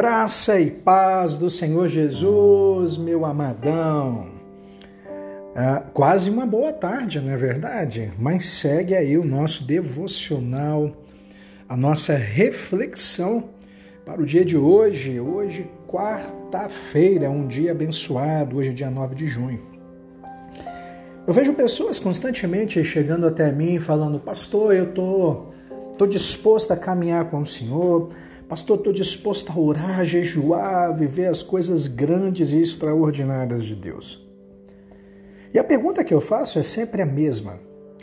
Graça e paz do Senhor Jesus, meu amadão. Ah, quase uma boa tarde, não é verdade? Mas segue aí o nosso devocional, a nossa reflexão para o dia de hoje. Hoje, quarta-feira, um dia abençoado, hoje, dia 9 de junho. Eu vejo pessoas constantemente chegando até mim falando: Pastor, eu tô, tô disposto a caminhar com o Senhor Pastor, estou disposto a orar, jejuar, viver as coisas grandes e extraordinárias de Deus. E a pergunta que eu faço é sempre a mesma.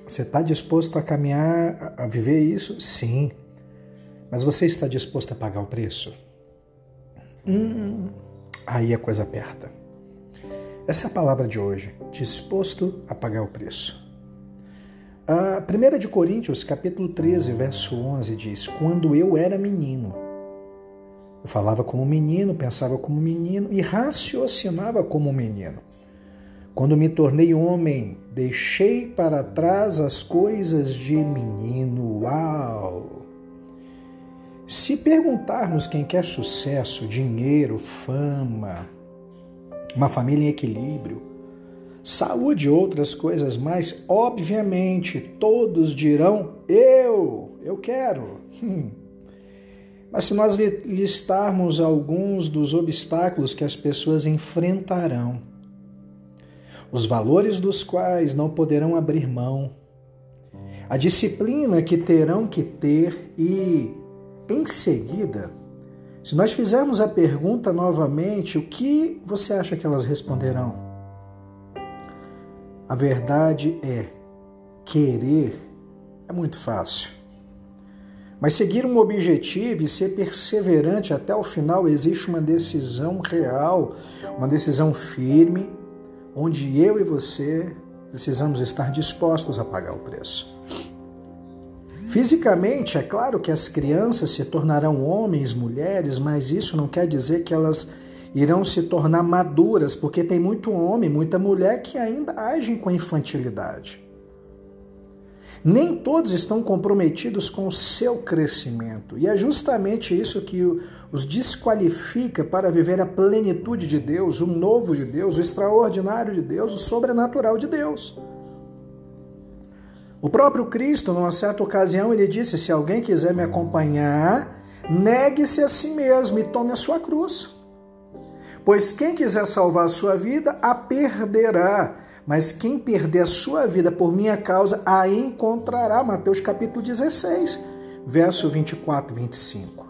Você está disposto a caminhar, a viver isso? Sim. Mas você está disposto a pagar o preço? Hum, aí a coisa aperta. Essa é a palavra de hoje. Disposto a pagar o preço. A 1 de Coríntios, capítulo 13, verso 11 diz: Quando eu era menino, falava como menino, pensava como menino e raciocinava como menino. Quando me tornei homem, deixei para trás as coisas de menino. Uau! Se perguntarmos quem quer sucesso, dinheiro, fama, uma família em equilíbrio, saúde e outras coisas mais, obviamente todos dirão: Eu, eu quero. Hum. Mas se nós listarmos alguns dos obstáculos que as pessoas enfrentarão, os valores dos quais não poderão abrir mão, a disciplina que terão que ter e, em seguida, se nós fizermos a pergunta novamente, o que você acha que elas responderão? A verdade é: querer é muito fácil. Mas seguir um objetivo e ser perseverante até o final existe uma decisão real, uma decisão firme, onde eu e você precisamos estar dispostos a pagar o preço. Fisicamente, é claro que as crianças se tornarão homens, mulheres, mas isso não quer dizer que elas irão se tornar maduras, porque tem muito homem, muita mulher que ainda agem com infantilidade. Nem todos estão comprometidos com o seu crescimento. E é justamente isso que os desqualifica para viver a plenitude de Deus, o novo de Deus, o extraordinário de Deus, o sobrenatural de Deus. O próprio Cristo, numa certa ocasião, ele disse: Se alguém quiser me acompanhar, negue-se a si mesmo e tome a sua cruz. Pois quem quiser salvar a sua vida, a perderá mas quem perder a sua vida por minha causa, a encontrará. Mateus capítulo 16, verso 24 e 25.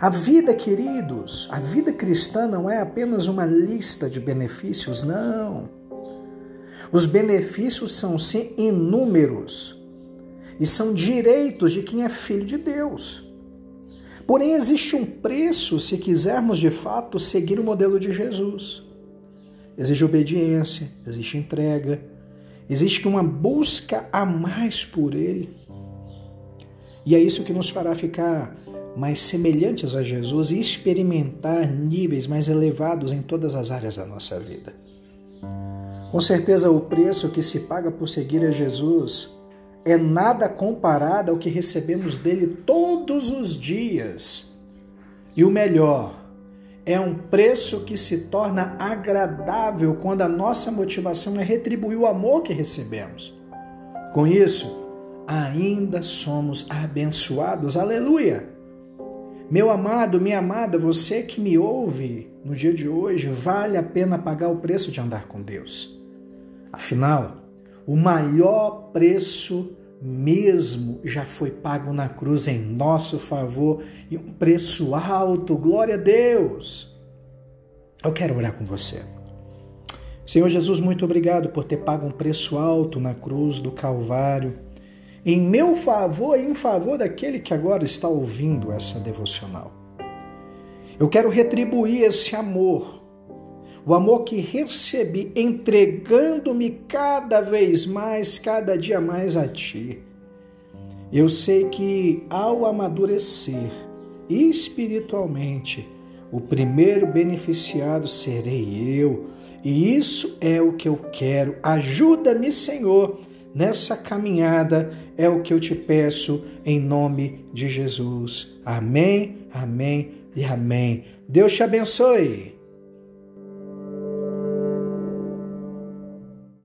A vida, queridos, a vida cristã não é apenas uma lista de benefícios, não. Os benefícios são sim inúmeros e são direitos de quem é filho de Deus. Porém, existe um preço se quisermos de fato seguir o modelo de Jesus. Existe obediência, existe entrega, existe uma busca a mais por Ele. E é isso que nos fará ficar mais semelhantes a Jesus e experimentar níveis mais elevados em todas as áreas da nossa vida. Com certeza, o preço que se paga por seguir a Jesus é nada comparado ao que recebemos dele todos os dias. E o melhor, é um preço que se torna agradável quando a nossa motivação é retribuir o amor que recebemos. Com isso, ainda somos abençoados. Aleluia! Meu amado, minha amada, você que me ouve no dia de hoje, vale a pena pagar o preço de andar com Deus. Afinal, o maior preço mesmo já foi pago na cruz em nosso favor e um preço alto. Glória a Deus! Eu quero orar com você. Senhor Jesus, muito obrigado por ter pago um preço alto na cruz do Calvário, em meu favor e em favor daquele que agora está ouvindo essa devocional. Eu quero retribuir esse amor o amor que recebi, entregando-me cada vez mais, cada dia mais a Ti. Eu sei que ao amadurecer espiritualmente, o primeiro beneficiado serei eu, e isso é o que eu quero. Ajuda-me, Senhor, nessa caminhada, é o que eu te peço em nome de Jesus. Amém, amém e amém. Deus te abençoe.